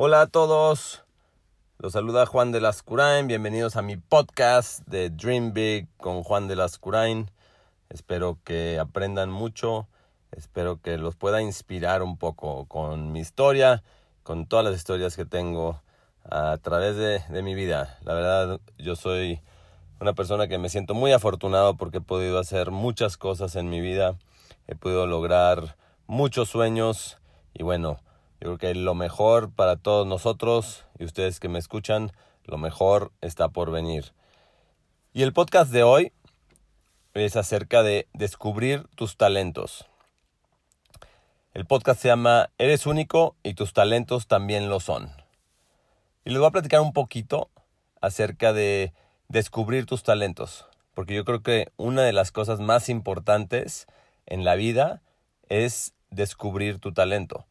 Hola a todos, los saluda Juan de Lascurain, bienvenidos a mi podcast de Dream Big con Juan de Lascurain. Espero que aprendan mucho, espero que los pueda inspirar un poco con mi historia, con todas las historias que tengo a través de, de mi vida. La verdad, yo soy una persona que me siento muy afortunado porque he podido hacer muchas cosas en mi vida, he podido lograr muchos sueños y bueno, yo creo que lo mejor para todos nosotros y ustedes que me escuchan, lo mejor está por venir. Y el podcast de hoy es acerca de descubrir tus talentos. El podcast se llama Eres único y tus talentos también lo son. Y les voy a platicar un poquito acerca de descubrir tus talentos, porque yo creo que una de las cosas más importantes en la vida es descubrir tu talento.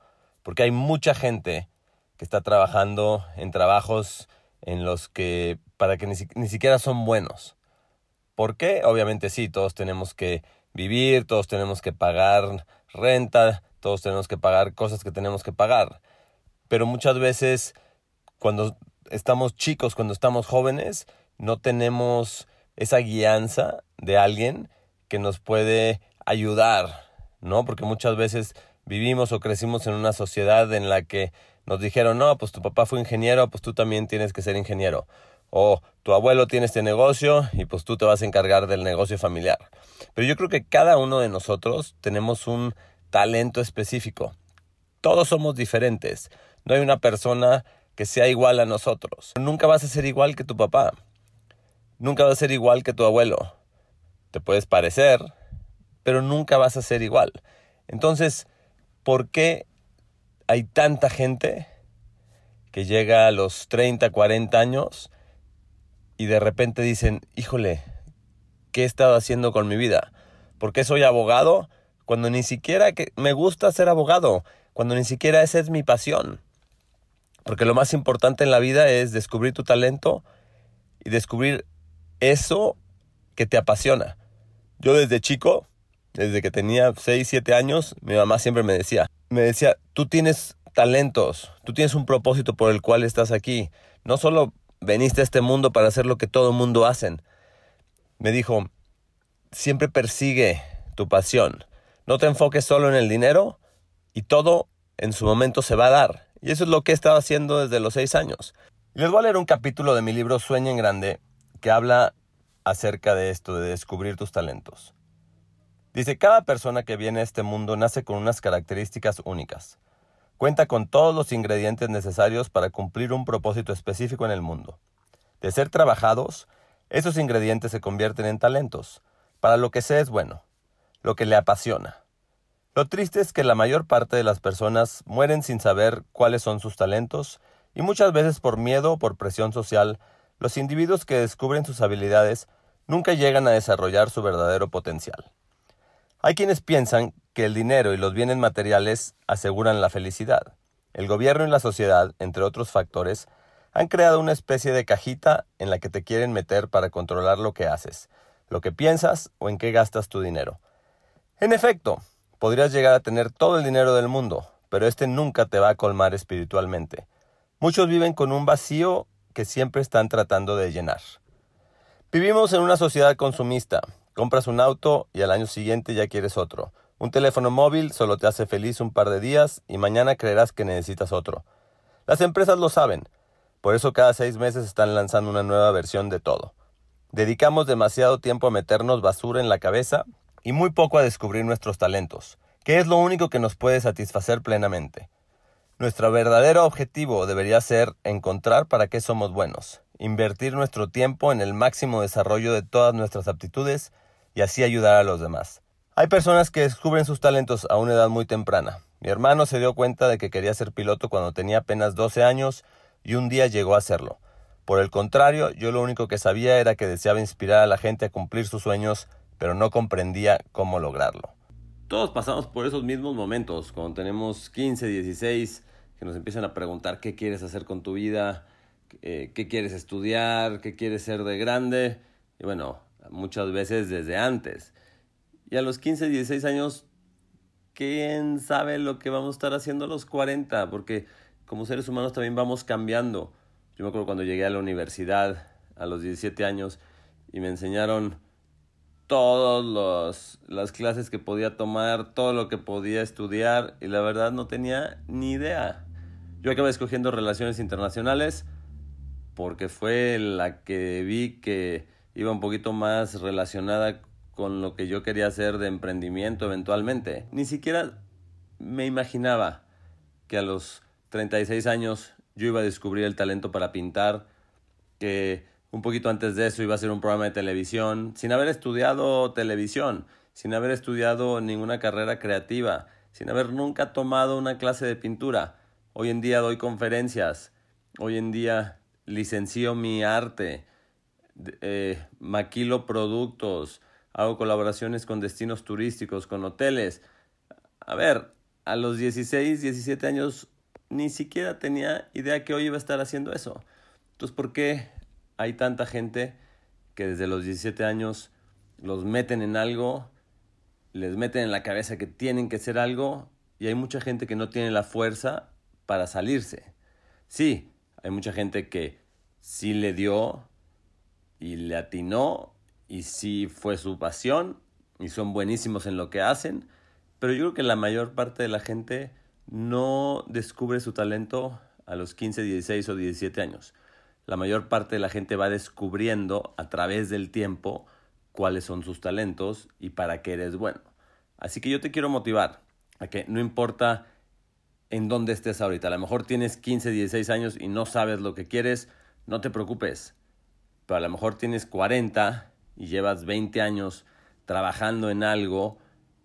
Porque hay mucha gente que está trabajando en trabajos en los que para que ni, siquiera son buenos. ¿Por qué? Obviamente sí, todos tenemos que vivir, todos tenemos que pagar renta, todos tenemos que pagar cosas que tenemos que pagar. Pero muchas veces cuando estamos chicos, cuando estamos jóvenes, no tenemos esa guianza de alguien que nos puede ayudar, ¿no? Porque muchas veces vivimos o crecimos en una sociedad en la que nos dijeron, no, pues tu papá fue ingeniero, pues tú también tienes que ser ingeniero. O tu abuelo tiene este negocio y pues tú te vas a encargar del negocio familiar. Pero yo creo que cada uno de nosotros tenemos un talento específico. Todos somos diferentes. No hay una persona que sea igual a nosotros. Nunca vas a ser igual que tu papá. Nunca vas a ser igual que tu abuelo. Te puedes parecer, pero nunca vas a ser igual. Entonces, ¿por qué hay tanta gente que llega a los 30, 40 años y de repente dicen, híjole, ¿qué he estado haciendo con mi vida? ¿Por qué soy abogado? Cuando ni siquiera que me gusta ser abogado, cuando ni siquiera esa es mi pasión. Porque lo más importante en la vida es descubrir tu talento y descubrir eso que te apasiona. Yo desde chico desde que tenía 6, 7 años, mi mamá siempre me decía, me decía, tú tienes talentos, tú tienes un propósito por el cual estás aquí. No solo veniste a este mundo para hacer lo que todo el mundo hacen. Me dijo, siempre persigue tu pasión. No te enfoques solo en el dinero y todo en su momento se va a dar. Y eso es lo que he estado haciendo desde los 6 años. Les voy a leer un capítulo de mi libro Sueña en Grande que habla acerca de esto, de descubrir tus talentos. Dice, cada persona que viene a este mundo nace con unas características únicas. Cuenta con todos los ingredientes necesarios para cumplir un propósito específico en el mundo. De ser trabajados, esos ingredientes se convierten en talentos. Para lo que sé es bueno, lo que le apasiona. Lo triste es que la mayor parte de las personas mueren sin saber cuáles son sus talentos y muchas veces por miedo o por presión social, los individuos que descubren sus habilidades nunca llegan a desarrollar su verdadero potencial. Hay quienes piensan que el dinero y los bienes materiales aseguran la felicidad. El gobierno y la sociedad, entre otros factores, han creado una especie de cajita en la que te quieren meter para controlar lo que haces, lo que piensas o en qué gastas tu dinero. En efecto, podrías llegar a tener todo el dinero del mundo, pero este nunca te va a colmar espiritualmente. Muchos viven con un vacío que siempre están tratando de llenar. Vivimos en una sociedad consumista, Compras un auto y al año siguiente ya quieres otro. Un teléfono móvil solo te hace feliz un par de días y mañana creerás que necesitas otro. Las empresas lo saben, por eso cada seis meses están lanzando una nueva versión de todo. Dedicamos demasiado tiempo a meternos basura en la cabeza y muy poco a descubrir nuestros talentos, que es lo único que nos puede satisfacer plenamente. Nuestro verdadero objetivo debería ser encontrar para qué somos buenos, invertir nuestro tiempo en el máximo desarrollo de todas nuestras aptitudes y así ayudar a los demás. Hay personas que descubren sus talentos a una edad muy temprana. Mi hermano se dio cuenta de que quería ser piloto cuando tenía apenas 12 años y un día llegó a serlo. Por el contrario, yo lo único que sabía era que deseaba inspirar a la gente a cumplir sus sueños, pero no comprendía cómo lograrlo. Todos pasamos por esos mismos momentos, cuando tenemos 15, 16, que nos empiezan a preguntar qué quieres hacer con tu vida, eh, qué quieres estudiar, qué quieres ser de grande. Y bueno, muchas veces desde antes. Y a los 15, 16 años, ¿quién sabe lo que vamos a estar haciendo a los 40? Porque como seres humanos también vamos cambiando. Yo me acuerdo cuando llegué a la universidad a los 17 años y me enseñaron todas las clases que podía tomar, todo lo que podía estudiar y la verdad no tenía ni idea. Yo acabé escogiendo relaciones internacionales porque fue la que vi que iba un poquito más relacionada con lo que yo quería hacer de emprendimiento eventualmente. Ni siquiera me imaginaba que a los 36 años yo iba a descubrir el talento para pintar, que un poquito antes de eso iba a ser un programa de televisión, sin haber estudiado televisión, sin haber estudiado ninguna carrera creativa, sin haber nunca tomado una clase de pintura. Hoy en día doy conferencias, hoy en día licencio mi arte, eh, maquilo productos, hago colaboraciones con destinos turísticos, con hoteles. A ver, a los 16, 17 años ni siquiera tenía idea que hoy iba a estar haciendo eso. Entonces, ¿por qué hay tanta gente que desde los 17 años los meten en algo, les meten en la cabeza que tienen que hacer algo y hay mucha gente que no tiene la fuerza para salirse? Sí, hay mucha gente que sí le dio y le atinó y sí fue su pasión y son buenísimos en lo que hacen, pero yo creo que la mayor parte de la gente no descubre su talento a los 15, 16 o 17 años. La mayor parte de la gente va descubriendo a través del tiempo cuáles son sus talentos y para qué eres bueno. Así que yo te quiero motivar a que no importa en dónde estés ahorita, a lo mejor tienes 15, 16 años y no sabes lo que quieres, no te preocupes. Pero a lo mejor tienes 40 y llevas 20 años trabajando en algo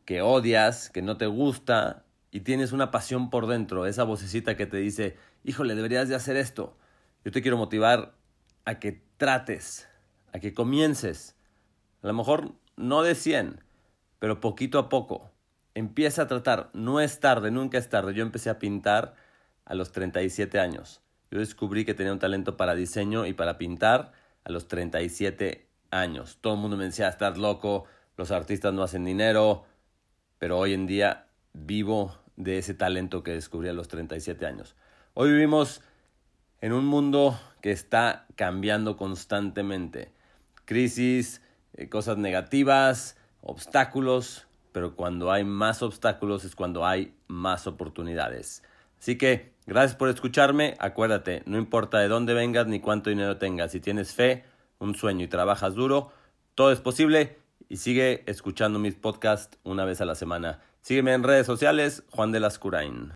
que odias, que no te gusta y tienes una pasión por dentro, esa vocecita que te dice, híjole, deberías de hacer esto. Yo te quiero motivar a que trates, a que comiences. A lo mejor no de 100, pero poquito a poco. Empieza a tratar. No es tarde, nunca es tarde. Yo empecé a pintar a los 37 años. Yo descubrí que tenía un talento para diseño y para pintar a los 37 años. Todo el mundo me decía, estás loco, los artistas no hacen dinero, pero hoy en día vivo de ese talento que descubrí a los 37 años. Hoy vivimos en un mundo que está cambiando constantemente. Crisis, eh, cosas negativas, obstáculos, pero cuando hay más obstáculos es cuando hay más oportunidades. Así que gracias por escucharme. Acuérdate, no importa de dónde vengas ni cuánto dinero tengas, si tienes fe, un sueño y trabajas duro, todo es posible y sigue escuchando mis podcasts una vez a la semana. Sígueme en redes sociales, Juan de las Curain.